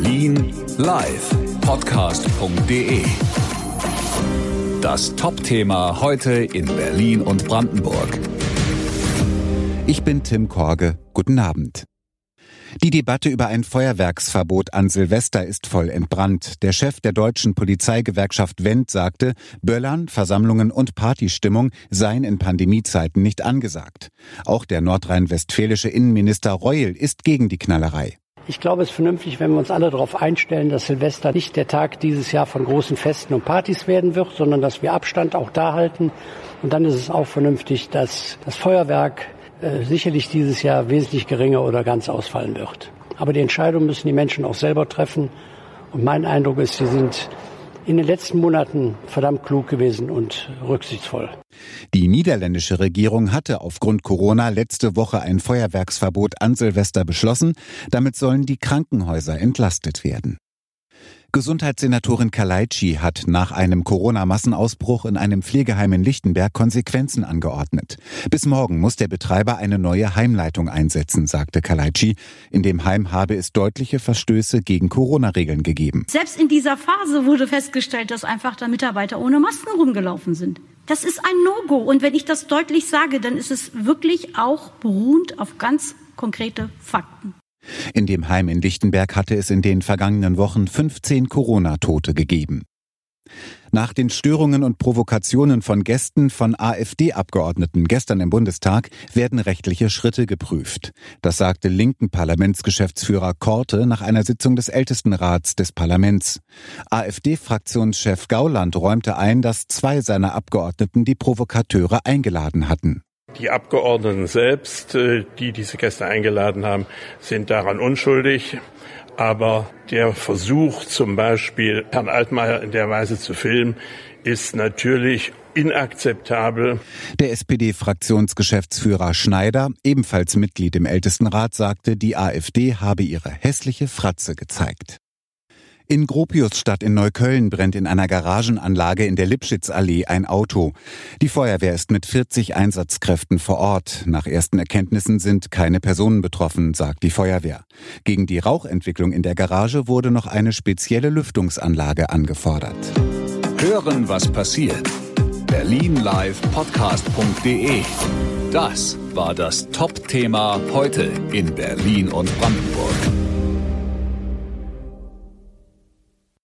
Berlin live Podcast.de. Das Top-Thema heute in Berlin und Brandenburg. Ich bin Tim Korge. Guten Abend. Die Debatte über ein Feuerwerksverbot an Silvester ist voll entbrannt. Der Chef der deutschen Polizeigewerkschaft Wendt sagte, Böllern, Versammlungen und Partystimmung seien in Pandemiezeiten nicht angesagt. Auch der nordrhein-westfälische Innenminister Reul ist gegen die Knallerei. Ich glaube, es ist vernünftig, wenn wir uns alle darauf einstellen, dass Silvester nicht der Tag dieses Jahr von großen Festen und Partys werden wird, sondern dass wir Abstand auch da halten. Und dann ist es auch vernünftig, dass das Feuerwerk äh, sicherlich dieses Jahr wesentlich geringer oder ganz ausfallen wird. Aber die Entscheidung müssen die Menschen auch selber treffen. Und mein Eindruck ist, sie sind in den letzten Monaten verdammt klug gewesen und rücksichtsvoll. Die niederländische Regierung hatte aufgrund Corona letzte Woche ein Feuerwerksverbot an Silvester beschlossen. Damit sollen die Krankenhäuser entlastet werden. Gesundheitssenatorin Kalaitschi hat nach einem Corona-Massenausbruch in einem Pflegeheim in Lichtenberg Konsequenzen angeordnet. Bis morgen muss der Betreiber eine neue Heimleitung einsetzen, sagte Kalaitschi. In dem Heim habe es deutliche Verstöße gegen Corona-Regeln gegeben. Selbst in dieser Phase wurde festgestellt, dass einfach da Mitarbeiter ohne Masken rumgelaufen sind. Das ist ein No-Go. Und wenn ich das deutlich sage, dann ist es wirklich auch beruhend auf ganz konkrete Fakten. In dem Heim in Lichtenberg hatte es in den vergangenen Wochen 15 Corona-Tote gegeben. Nach den Störungen und Provokationen von Gästen von AfD-Abgeordneten gestern im Bundestag werden rechtliche Schritte geprüft. Das sagte linken Parlamentsgeschäftsführer Korte nach einer Sitzung des Ältestenrats des Parlaments. AfD-Fraktionschef Gauland räumte ein, dass zwei seiner Abgeordneten die Provokateure eingeladen hatten. Die Abgeordneten selbst, äh, die diese Gäste eingeladen haben, sind daran unschuldig. Aber der Versuch, zum Beispiel Herrn Altmaier in der Weise zu filmen, ist natürlich inakzeptabel. Der SPD-Fraktionsgeschäftsführer Schneider, ebenfalls Mitglied im Ältestenrat, sagte, die AfD habe ihre hässliche Fratze gezeigt. In Gropiusstadt in Neukölln brennt in einer Garagenanlage in der Lipschitzallee ein Auto. Die Feuerwehr ist mit 40 Einsatzkräften vor Ort. Nach ersten Erkenntnissen sind keine Personen betroffen, sagt die Feuerwehr. Gegen die Rauchentwicklung in der Garage wurde noch eine spezielle Lüftungsanlage angefordert. Hören, was passiert. Berlin Live Podcast.de. Das war das Top-Thema heute in Berlin und Brandenburg.